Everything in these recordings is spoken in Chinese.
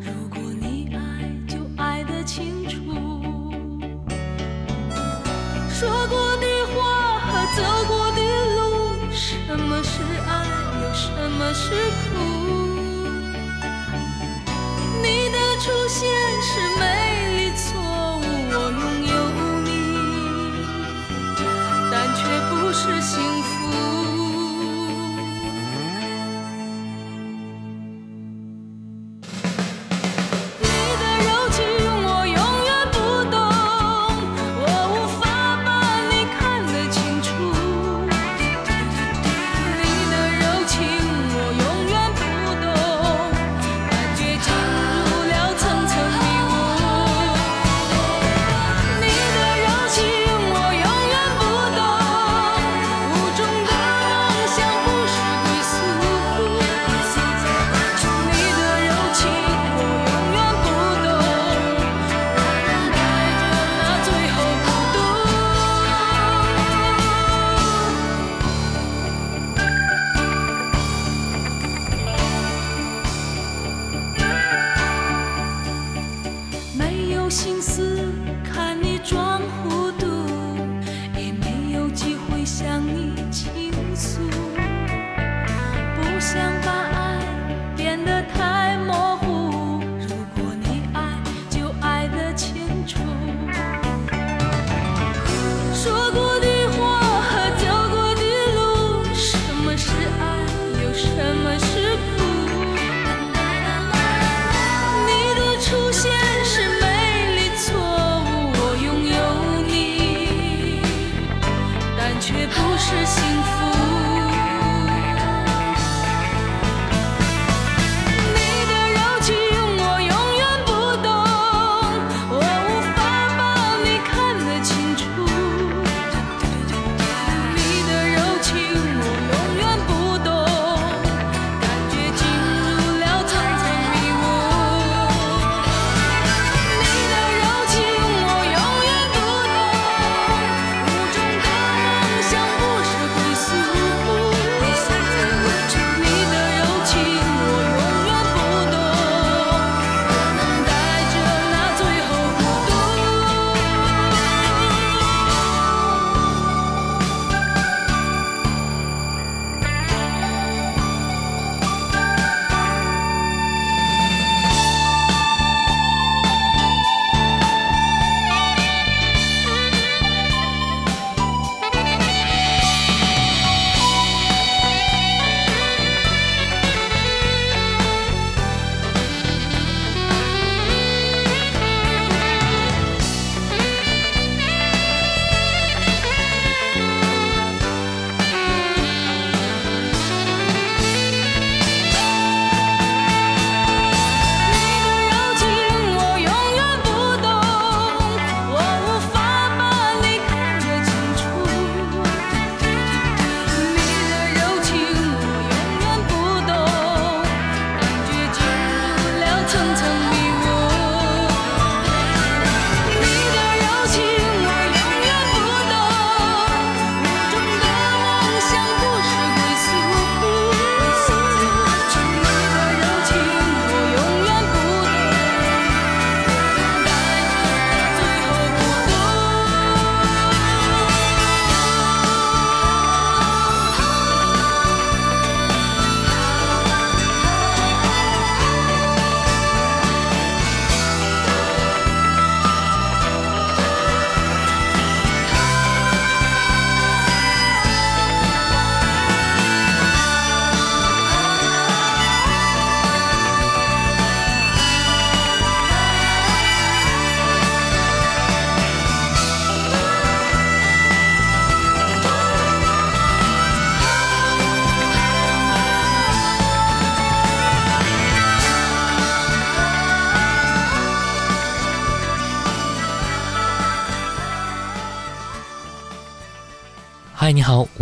如果你爱，就爱得清楚。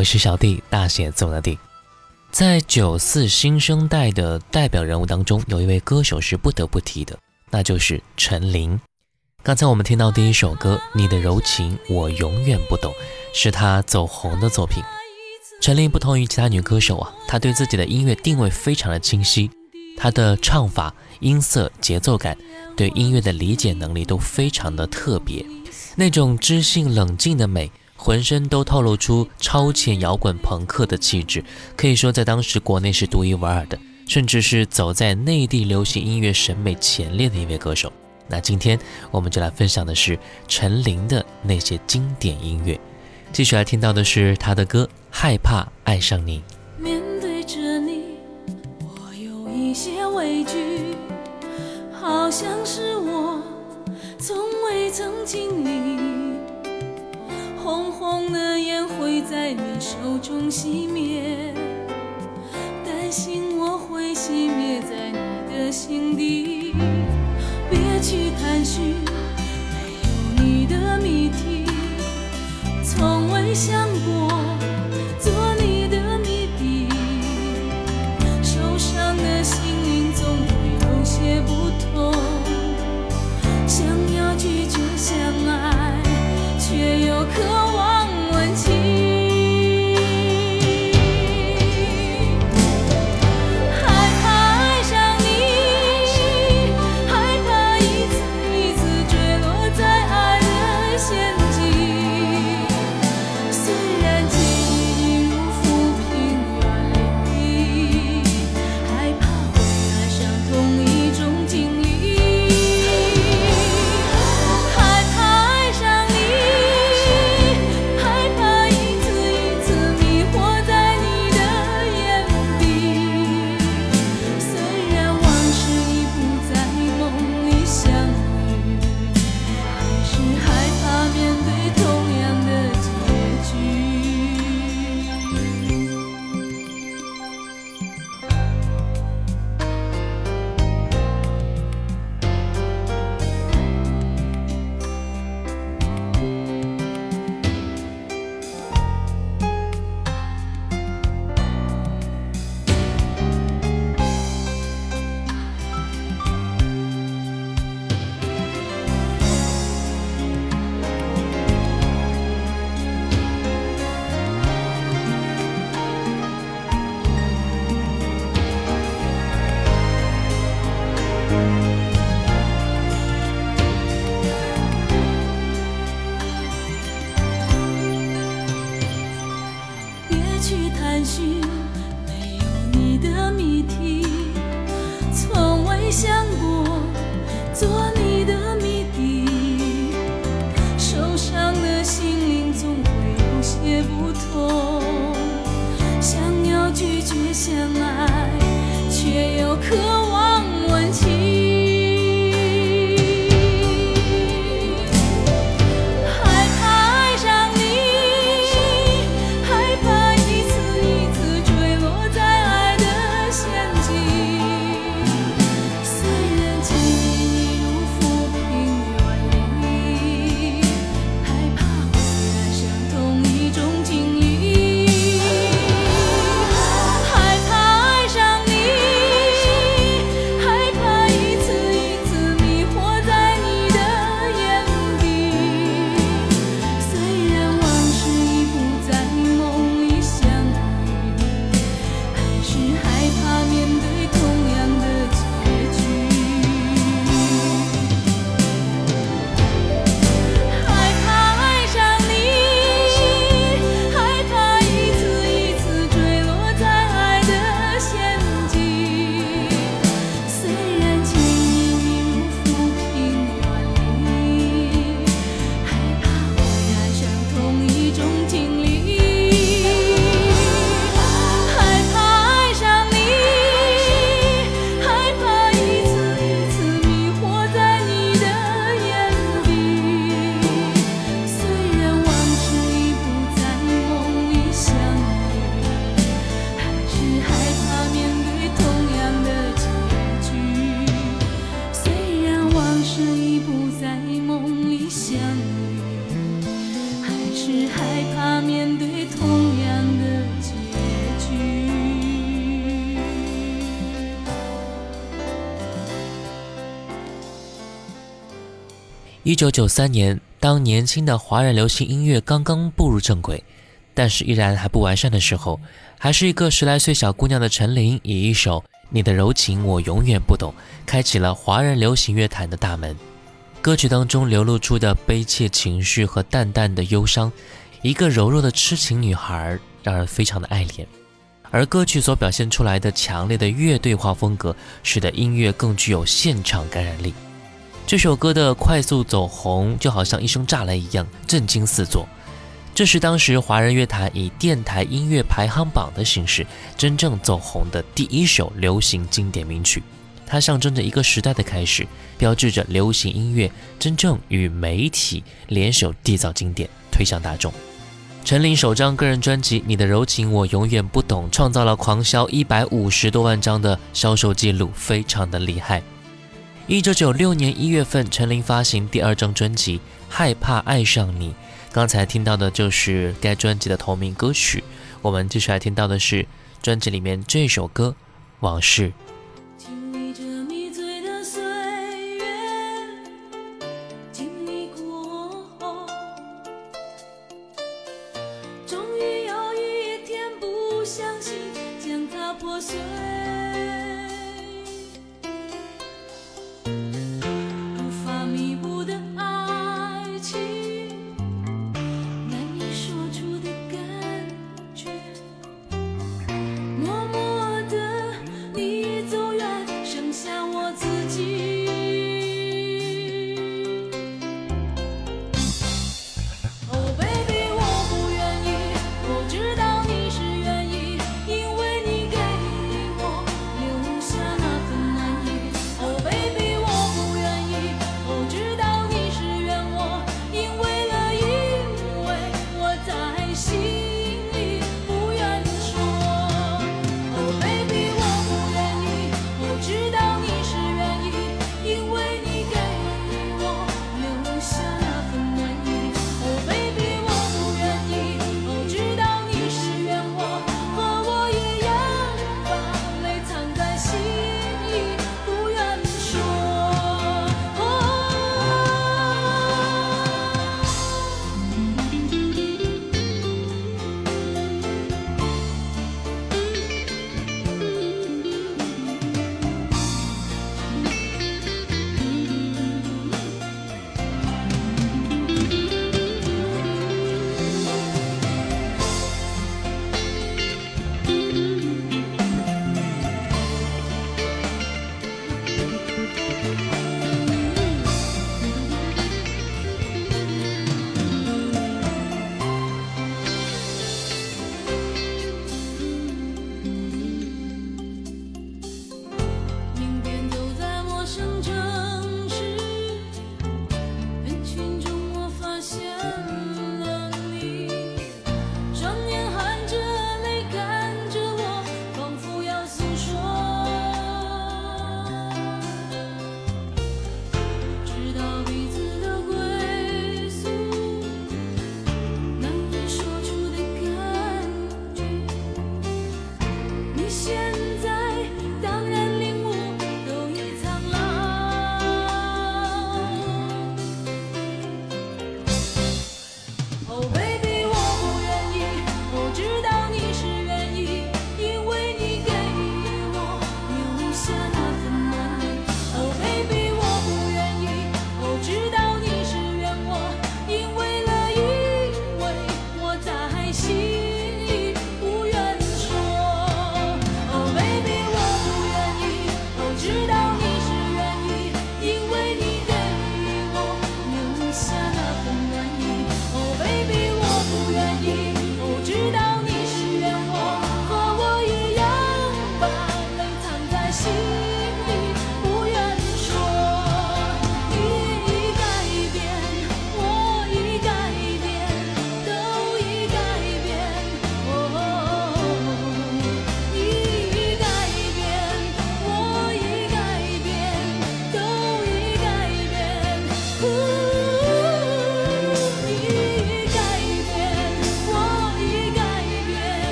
我是小弟，大写字母的弟。在九四新生代的代表人物当中，有一位歌手是不得不提的，那就是陈琳。刚才我们听到第一首歌《你的柔情我永远不懂》，是她走红的作品。陈琳不同于其他女歌手啊，她对自己的音乐定位非常的清晰，她的唱法、音色、节奏感，对音乐的理解能力都非常的特别，那种知性冷静的美。浑身都透露出超前摇滚朋克的气质，可以说在当时国内是独一无二的，甚至是走在内地流行音乐审美前列的一位歌手。那今天我们就来分享的是陈琳的那些经典音乐，继续来听到的是她的歌《害怕爱上你》。面对着你，我有一些畏惧，好像是我从未曾经历。红红的烟会在你手中熄灭，担心我会熄灭在你的心底。别去探寻没有你的谜题，从未想过一九九三年，当年轻的华人流行音乐刚刚步入正轨，但是依然还不完善的时候，还是一个十来岁小姑娘的陈琳，以一首《你的柔情我永远不懂》，开启了华人流行乐坛的大门。歌曲当中流露出的悲切情绪和淡淡的忧伤，一个柔弱的痴情女孩，让人非常的爱怜。而歌曲所表现出来的强烈的乐队化风格，使得音乐更具有现场感染力。这首歌的快速走红，就好像一声炸雷一样，震惊四座。这是当时华人乐坛以电台音乐排行榜的形式真正走红的第一首流行经典名曲。它象征着一个时代的开始，标志着流行音乐真正与媒体联手缔造经典，推向大众。陈琳首张个人专辑《你的柔情我永远不懂》创造了狂销一百五十多万张的销售记录，非常的厉害。一九九六年一月份，陈琳发行第二张专辑《害怕爱上你》，刚才听到的就是该专辑的同名歌曲。我们接下来听到的是专辑里面这首歌《往事》。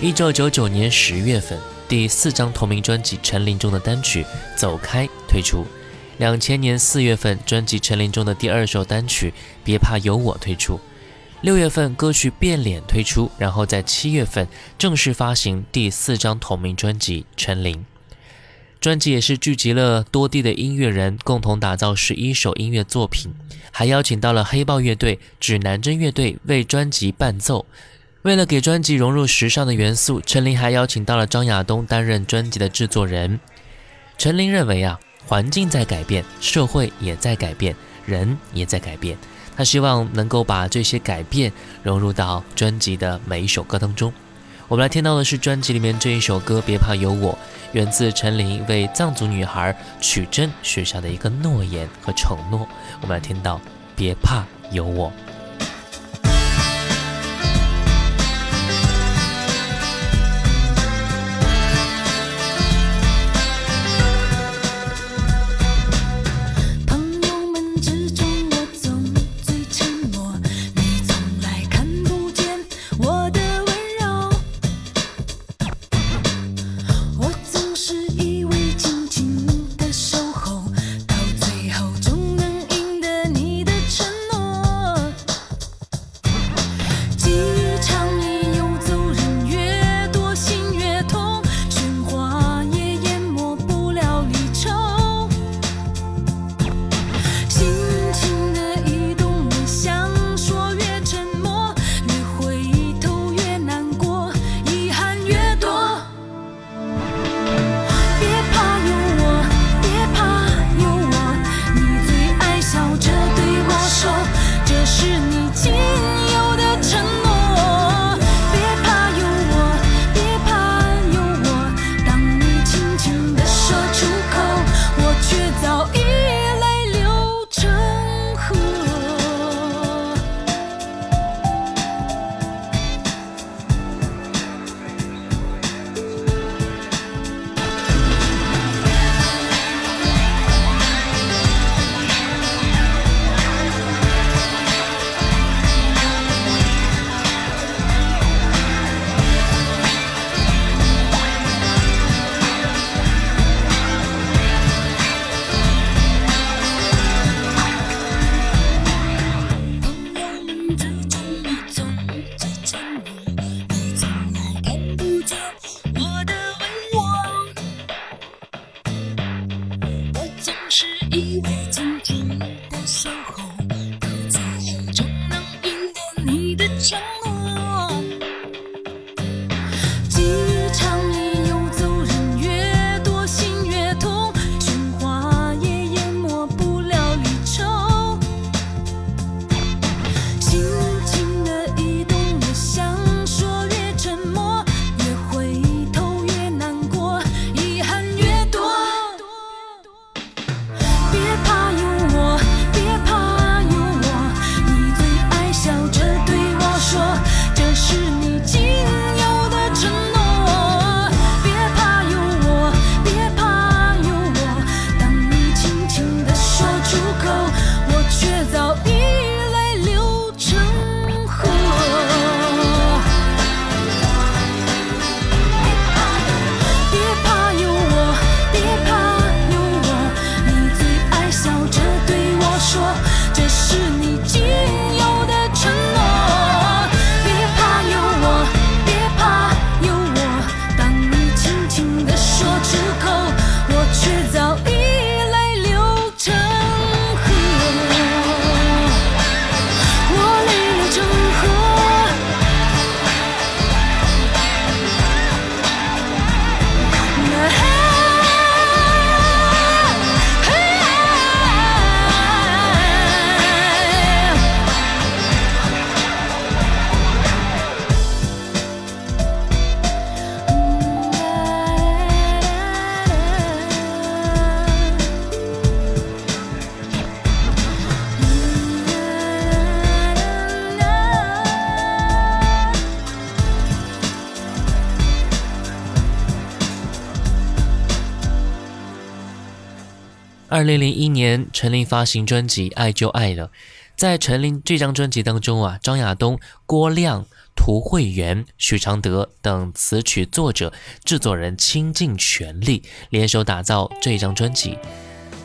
一九九九年十月份，第四张同名专辑《陈琳》中的单曲《走开》推出。两千年四月份，专辑《陈琳》中的第二首单曲《别怕有我》推出。六月份，歌曲《变脸》推出，然后在七月份正式发行第四张同名专辑《陈琳》。专辑也是聚集了多地的音乐人，共同打造十一首音乐作品，还邀请到了黑豹乐队、指南针乐队为专辑伴奏。为了给专辑融入时尚的元素，陈琳还邀请到了张亚东担任专辑的制作人。陈琳认为啊。环境在改变，社会也在改变，人也在改变。他希望能够把这些改变融入到专辑的每一首歌当中。我们来听到的是专辑里面这一首歌《别怕有我》，源自陈琳为藏族女孩曲珍许下的一个诺言和承诺。我们来听到《别怕有我》。二零零一年，陈琳发行专辑《爱就爱了》，在陈琳这张专辑当中啊，张亚东、郭亮、涂慧源、许常德等词曲作者、制作人倾尽全力联手打造这张专辑。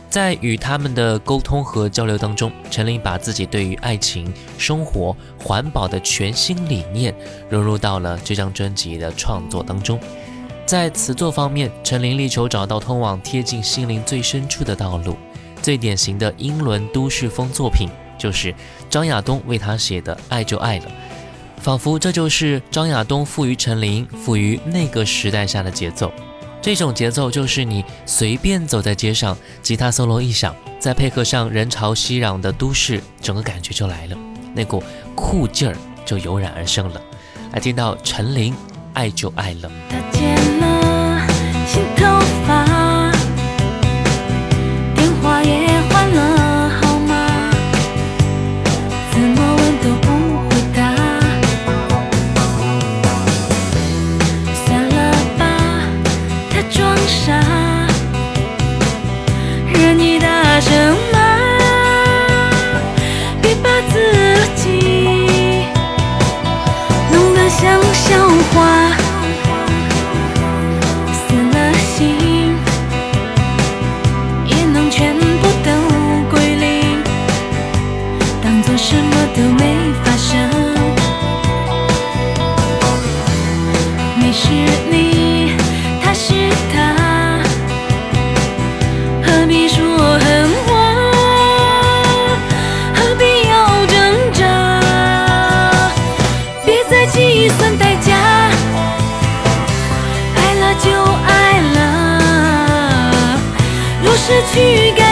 在与他们的沟通和交流当中，陈琳把自己对于爱情、生活、环保的全新理念融入到了这张专辑的创作当中。在词作方面，陈琳力求找到通往贴近心灵最深处的道路。最典型的英伦都市风作品，就是张亚东为他写的《爱就爱了》，仿佛这就是张亚东赋予陈琳、赋予那个时代下的节奏。这种节奏就是你随便走在街上，吉他 solo 一响，再配合上人潮熙攘的都市，整个感觉就来了，那股酷劲儿就油然而生了。来听到陈琳《爱就爱了》。他剪了去感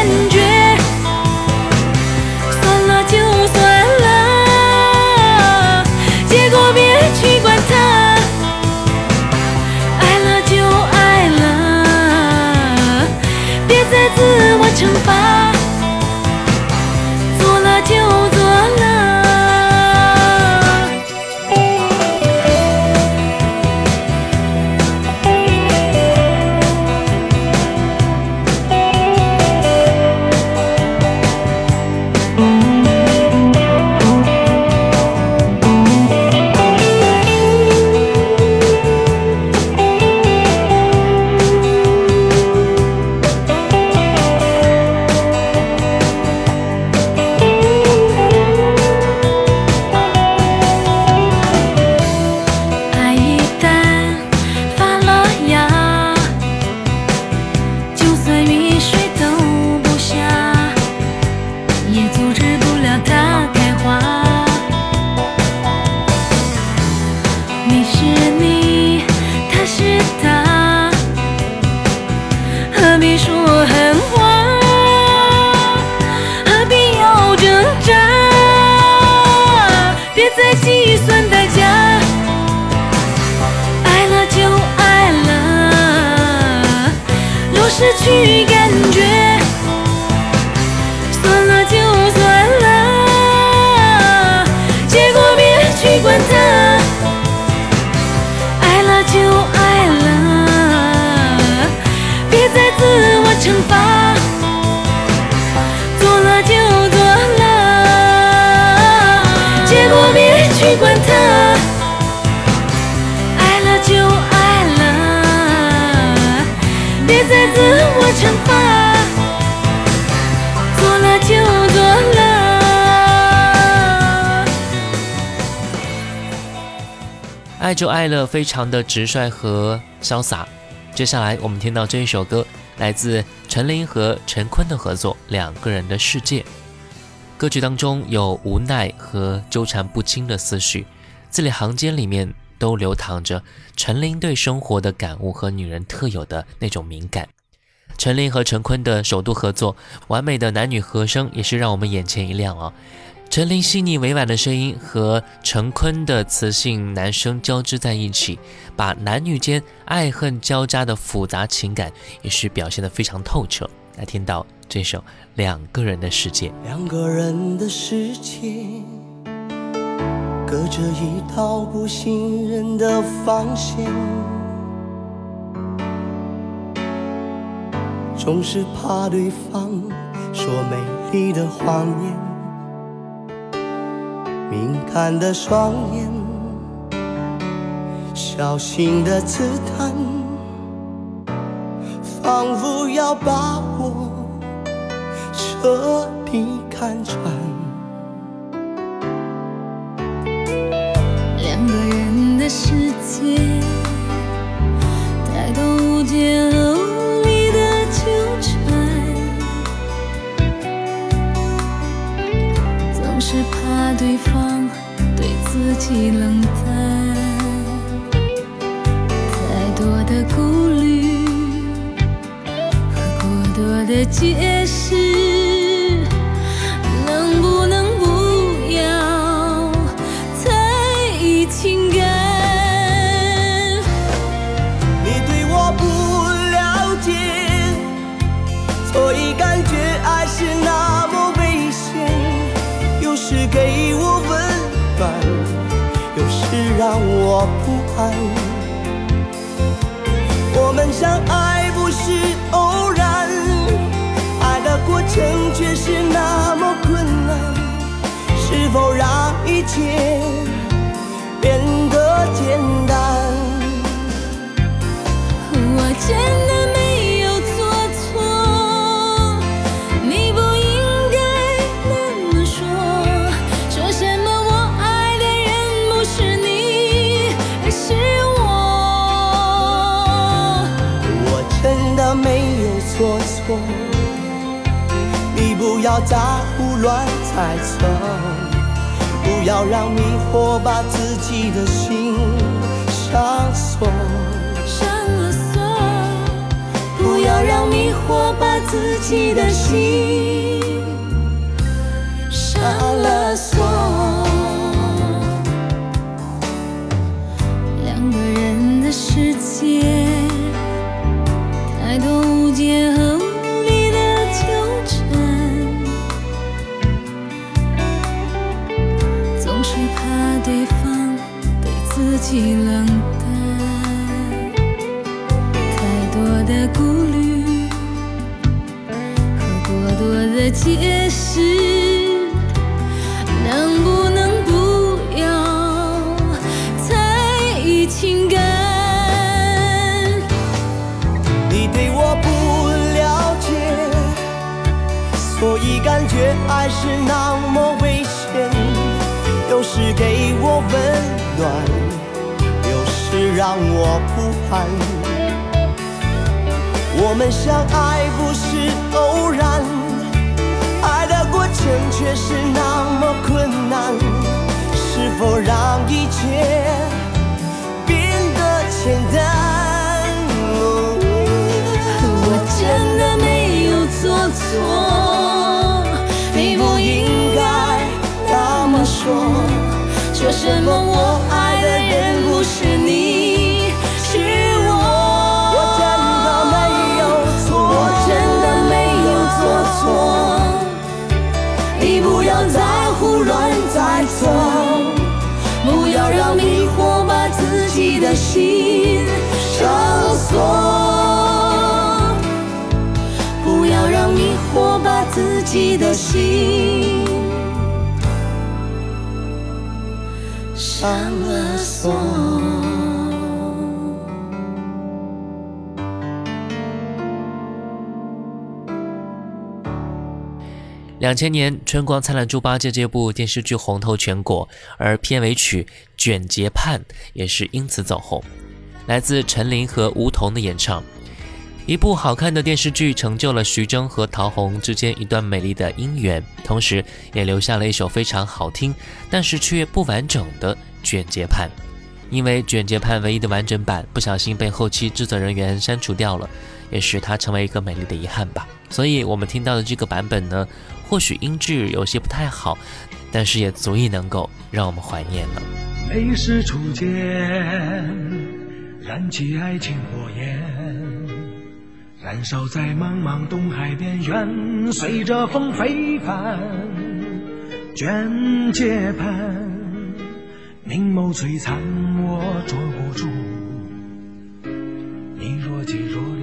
失去感觉，爱就爱了，非常的直率和潇洒。接下来我们听到这一首歌，来自陈琳和陈坤的合作《两个人的世界》。歌曲当中有无奈和纠缠不清的思绪，字里行间里面都流淌着陈琳对生活的感悟和女人特有的那种敏感。陈琳和陈坤的首度合作，完美的男女和声也是让我们眼前一亮啊！陈琳细腻委婉的声音和陈坤的磁性男声交织在一起，把男女间爱恨交加的复杂情感也是表现得非常透彻。来听到这首《两个人的世界》。两个人的世界，隔着一道不信任的防线，总是怕对方说美丽的谎言。敏感的双眼，小心的刺探，仿佛要把我彻底看穿。两个人的世界，太多无解己冷淡，太多的顾虑和过多的解释。能不能不要在意情感？你对我不了解，所以感觉爱是那我不安。我们相爱不是偶然，爱的过程却是那么困难。是否让一切变得简单？我真不要再胡乱猜测，不要让迷惑把自己的心上锁，上了锁，不要让迷惑把自己的心上了锁。两个人的世界，太多误解和不要让迷惑把自己的心上锁，不要让迷惑把自己的心上了锁。两千年《春光灿烂猪八戒》这部电视剧红透全国，而片尾曲《卷睫盼》也是因此走红。来自陈琳和吴彤的演唱，一部好看的电视剧成就了徐峥和陶虹之间一段美丽的姻缘，同时也留下了一首非常好听，但是却不完整的《卷睫盼》。因为《卷睫盼》唯一的完整版不小心被后期制作人员删除掉了，也使它成为一个美丽的遗憾吧。所以我们听到的这个版本呢，或许音质有些不太好，但是也足以能够让我们怀念了。每时初见，燃起爱情火焰，燃烧在茫茫东海边缘，随着风飞帆，卷睫盼，明眸璀璨，我捉不住你若即若离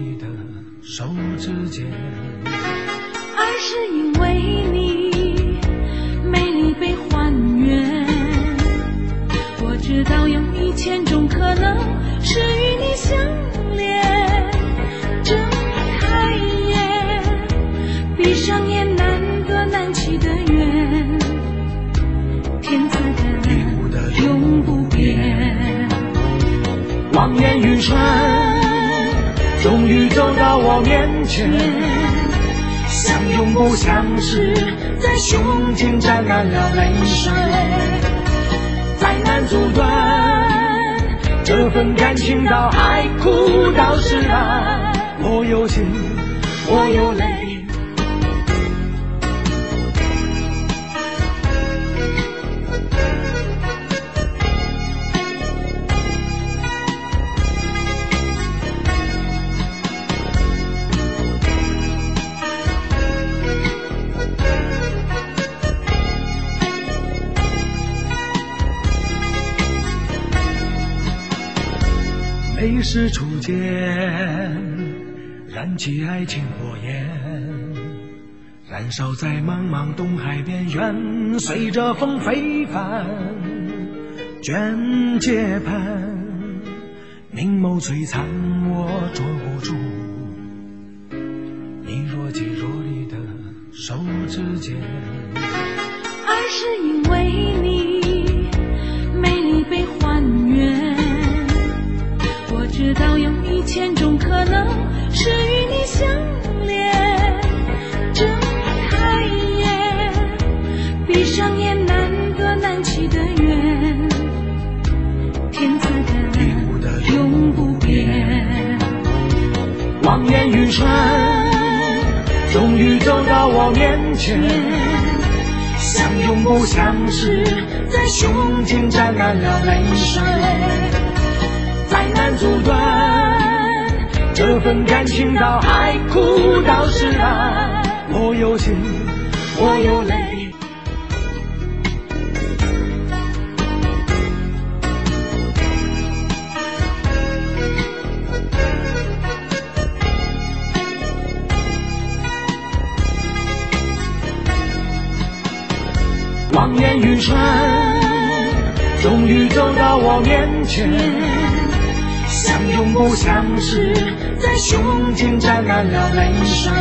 手指间，而是因为你美丽被还原。我知道有一千种可能是与你相恋，睁开眼，闭上眼，难得难弃的缘，天赐的，地给的，永不变，望眼欲穿。终于走到我面前，相拥不相识，在胸前沾满了泪水，再难阻断这份感情，到海枯到石烂，我有心，我有泪。是初见，燃起爱情火焰，燃烧在茫茫东海边缘，随着风飞帆，卷睫盼，明眸璀璨，我捉不住你若即若离的手指间。而是因为你知道有一千种可能是与你相恋，睁开眼，闭上眼，难隔难弃的缘，天赐的永不变。望眼欲穿，终于走到我面前，相拥不相识，在胸前沾满了泪水，阻断这份感情，到海枯到石烂，我有心，我有泪。望眼欲穿，终于走到我面前，相拥不相识，在胸前沾满了泪水，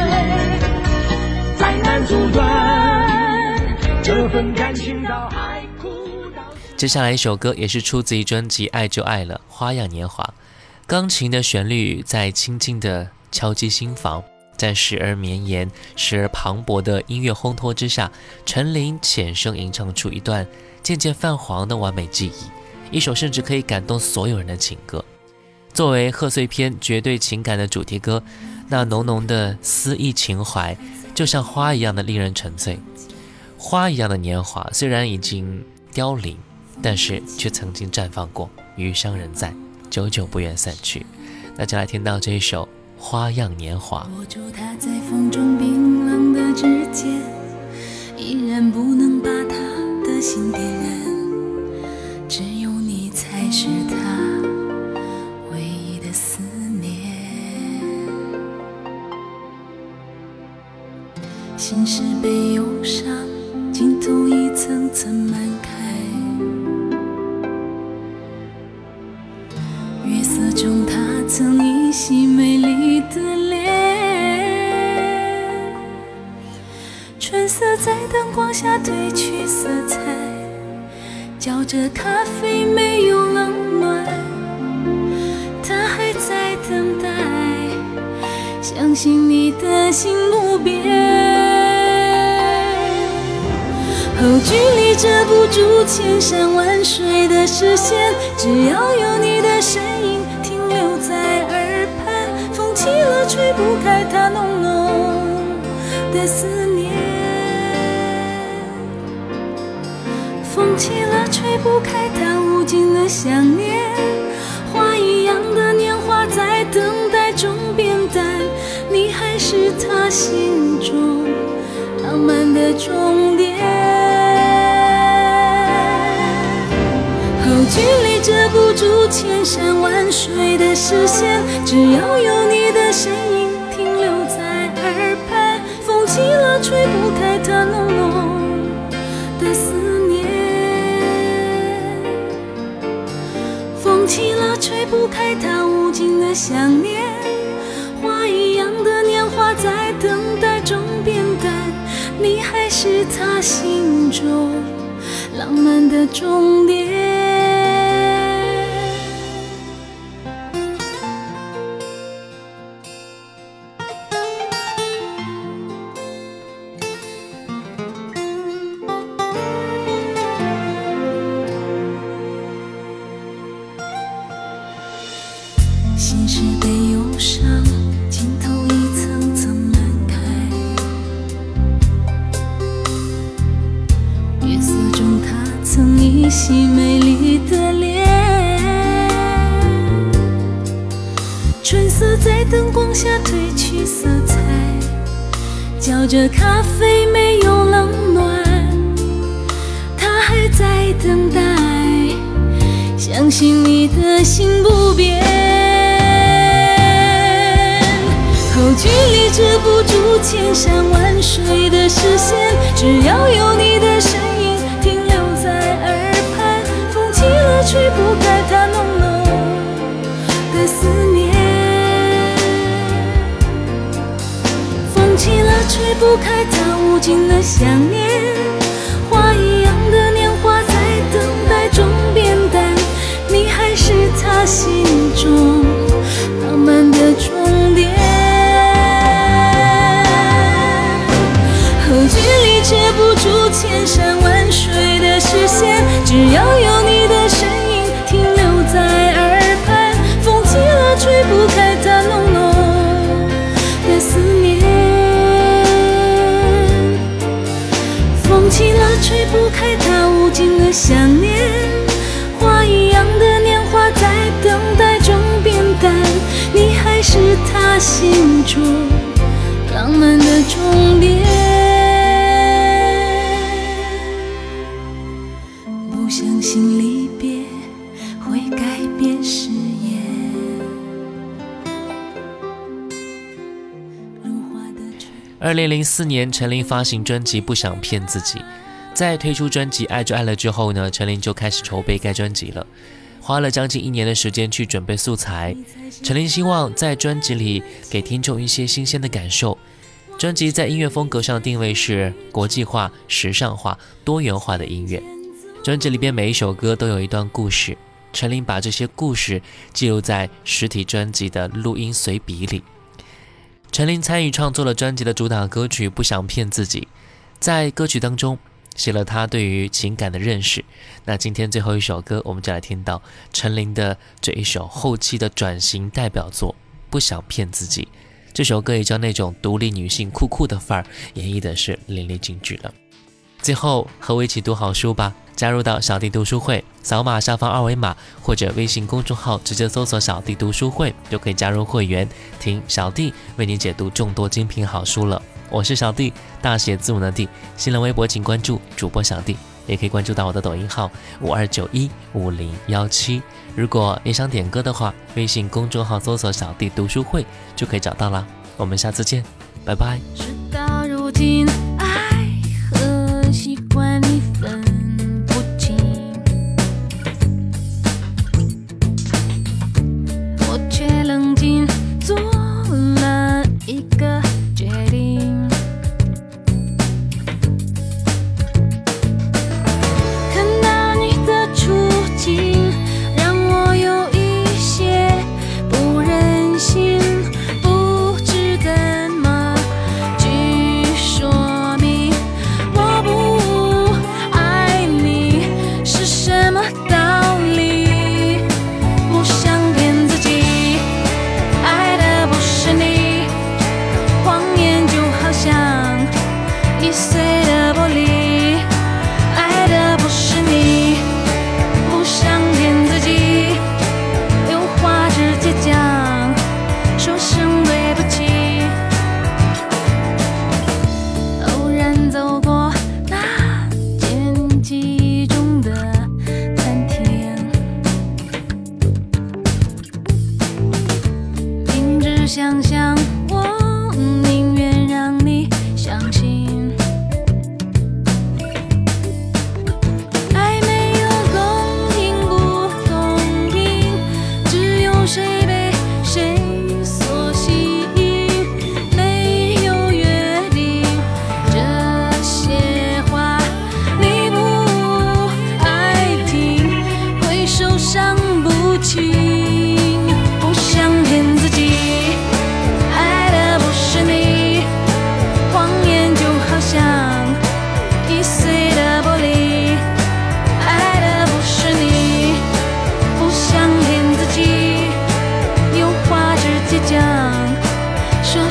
再难阻断这份感情，到海枯到。接下来一首歌也是出自于专辑《爱就爱了》，花样年华。钢琴的旋律在轻轻地敲击心房，在时而绵延、时而磅礴的音乐烘托之下，陈琳浅声吟唱出一段渐渐泛黄的完美记忆，一首甚至可以感动所有人的情歌。作为贺岁片绝对情感的主题歌，那浓浓的思意情怀，就像花一样的令人沉醉。花一样的年华虽然已经凋零，但是却曾经绽放过，余香仍在，久久不愿散去。大家来听到这一首《花样年华》。握住它在风中冰冷的指尖，依然不能把他的心点燃。只有你才是他心事被忧伤浸透一层层漫开。月色中，她曾依稀美丽的脸，春色在灯光下褪去色彩，叫着咖啡没有冷暖。她还在等待，相信你的心不变。后距离遮不住千山万水的视线，只要有你的身影停留在耳畔，风起了吹不开它浓浓的思念，风起了吹不开它无尽的想念，花一样的年华在等待中变淡，你还是他心中浪漫的终点。距离遮不住千山万水的视线，只要有你的身影停留在耳畔，风起了吹不开它浓浓的思念，风起了吹不开它无尽的想念，花一样的年华在等待中变淡，你还是他心中浪漫的终点。心中浪漫的终点。不相信离别会改变誓言。二零零四年，陈琳发行专辑《不想骗自己》。在推出专辑《爱就爱了》之后呢，陈琳就开始筹备该专辑了，花了将近一年的时间去准备素材。陈琳希望在专辑里给听众一些新鲜的感受。专辑在音乐风格上的定位是国际化、时尚化、多元化的音乐。专辑里边每一首歌都有一段故事，陈琳把这些故事记录在实体专辑的录音随笔里。陈琳参与创作了专辑的主打歌曲《不想骗自己》，在歌曲当中写了她对于情感的认识。那今天最后一首歌，我们就来听到陈琳的这一首后期的转型代表作《不想骗自己》。这首歌也将那种独立女性酷酷的范儿演绎的是淋漓尽致了。最后和我一起读好书吧，加入到小弟读书会，扫码下方二维码或者微信公众号直接搜索“小弟读书会”就可以加入会员，听小弟为你解读众多精品好书了。我是小弟，大写字母的弟。新浪微博请关注主播小弟，也可以关注到我的抖音号五二九一五零幺七。如果你想点歌的话，微信公众号搜索“小弟读书会”就可以找到了。我们下次见，拜拜。到如今，爱分不清，我却冷静做了一个。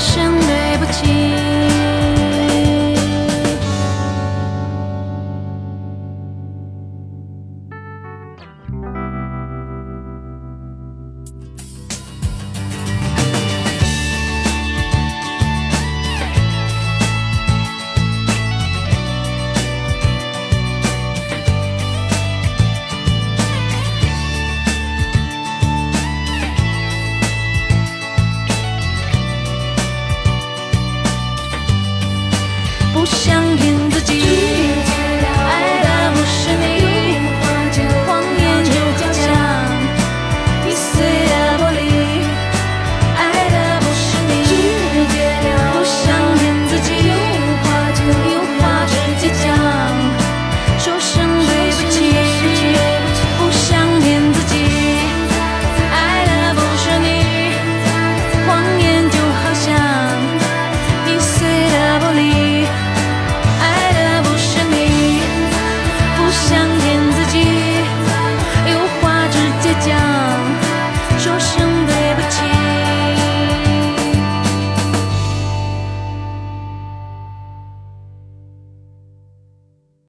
生日